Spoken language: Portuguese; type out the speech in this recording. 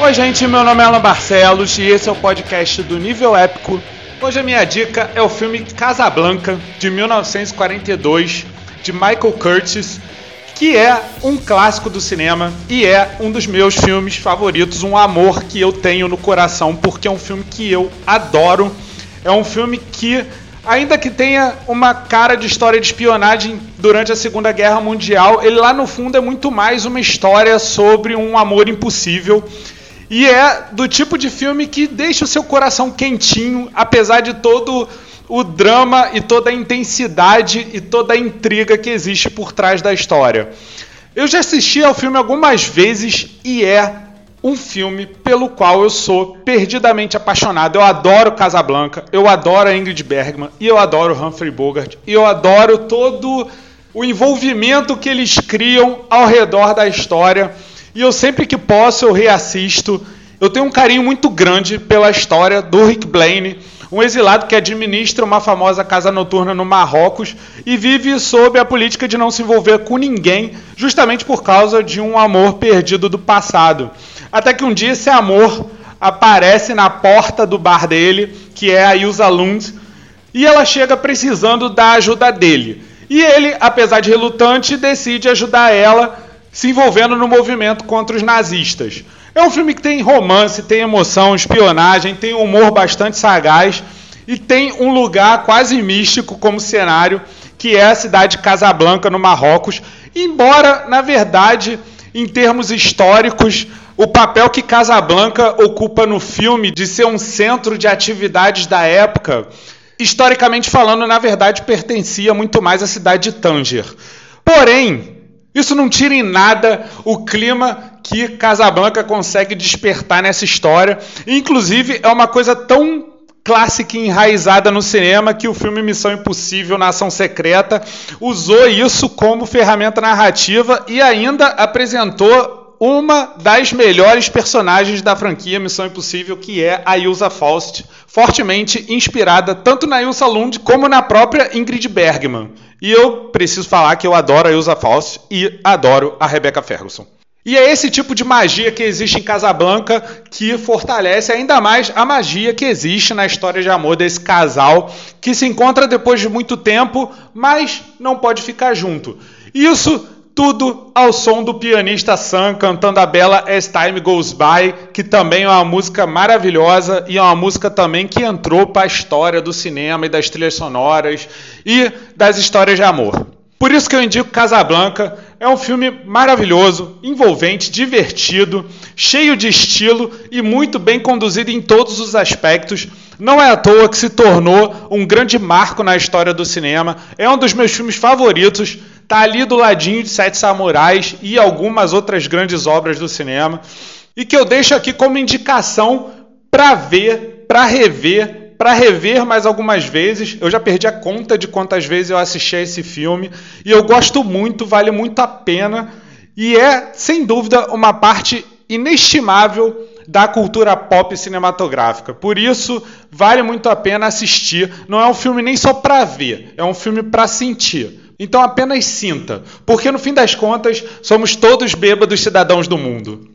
Oi, gente, meu nome é Alan Barcelos e esse é o podcast do Nível Épico. Hoje a minha dica é o filme Casablanca, de 1942, de Michael Curtis, que é um clássico do cinema e é um dos meus filmes favoritos, um amor que eu tenho no coração, porque é um filme que eu adoro. É um filme que ainda que tenha uma cara de história de espionagem durante a Segunda Guerra Mundial, ele lá no fundo é muito mais uma história sobre um amor impossível. E é do tipo de filme que deixa o seu coração quentinho, apesar de todo o drama e toda a intensidade e toda a intriga que existe por trás da história. Eu já assisti ao filme algumas vezes e é um filme pelo qual eu sou perdidamente apaixonado. Eu adoro Casablanca, eu adoro Ingrid Bergman e eu adoro Humphrey Bogart e eu adoro todo o envolvimento que eles criam ao redor da história. E eu sempre que posso eu reassisto. Eu tenho um carinho muito grande pela história do Rick Blaine, um exilado que administra uma famosa casa noturna no Marrocos e vive sob a política de não se envolver com ninguém, justamente por causa de um amor perdido do passado. Até que um dia esse amor aparece na porta do bar dele, que é a Ilsa Lund, e ela chega precisando da ajuda dele. E ele, apesar de relutante, decide ajudar ela, se envolvendo no movimento contra os nazistas. É um filme que tem romance, tem emoção, espionagem, tem humor bastante sagaz e tem um lugar quase místico como cenário, que é a cidade de Casablanca, no Marrocos. Embora, na verdade, em termos históricos, o papel que Casablanca ocupa no filme de ser um centro de atividades da época, historicamente falando, na verdade pertencia muito mais à cidade de Tanger. Porém, isso não tira em nada o clima que Casablanca consegue despertar nessa história. Inclusive, é uma coisa tão clássica e enraizada no cinema que o filme Missão Impossível na Ação Secreta usou isso como ferramenta narrativa e ainda apresentou uma das melhores personagens da franquia Missão Impossível, que é a Ilsa Faust, fortemente inspirada tanto na Ilsa Lund como na própria Ingrid Bergman. E eu preciso falar que eu adoro a Ilsa Faust e adoro a Rebecca Ferguson. E é esse tipo de magia que existe em Casablanca que fortalece ainda mais a magia que existe na história de amor desse casal que se encontra depois de muito tempo, mas não pode ficar junto. Isso tudo ao som do pianista Sam cantando a bela As Time Goes By, que também é uma música maravilhosa e é uma música também que entrou para a história do cinema e das trilhas sonoras e das histórias de amor. Por isso que eu indico Casablanca. É um filme maravilhoso, envolvente, divertido, cheio de estilo e muito bem conduzido em todos os aspectos. Não é à toa que se tornou um grande marco na história do cinema. É um dos meus filmes favoritos. Tá ali do ladinho de Sete Samurais e algumas outras grandes obras do cinema. E que eu deixo aqui como indicação para ver, para rever para rever mais algumas vezes. Eu já perdi a conta de quantas vezes eu assisti a esse filme e eu gosto muito, vale muito a pena e é sem dúvida uma parte inestimável da cultura pop cinematográfica. Por isso, vale muito a pena assistir. Não é um filme nem só para ver, é um filme para sentir. Então apenas sinta, porque no fim das contas somos todos bêbados cidadãos do mundo.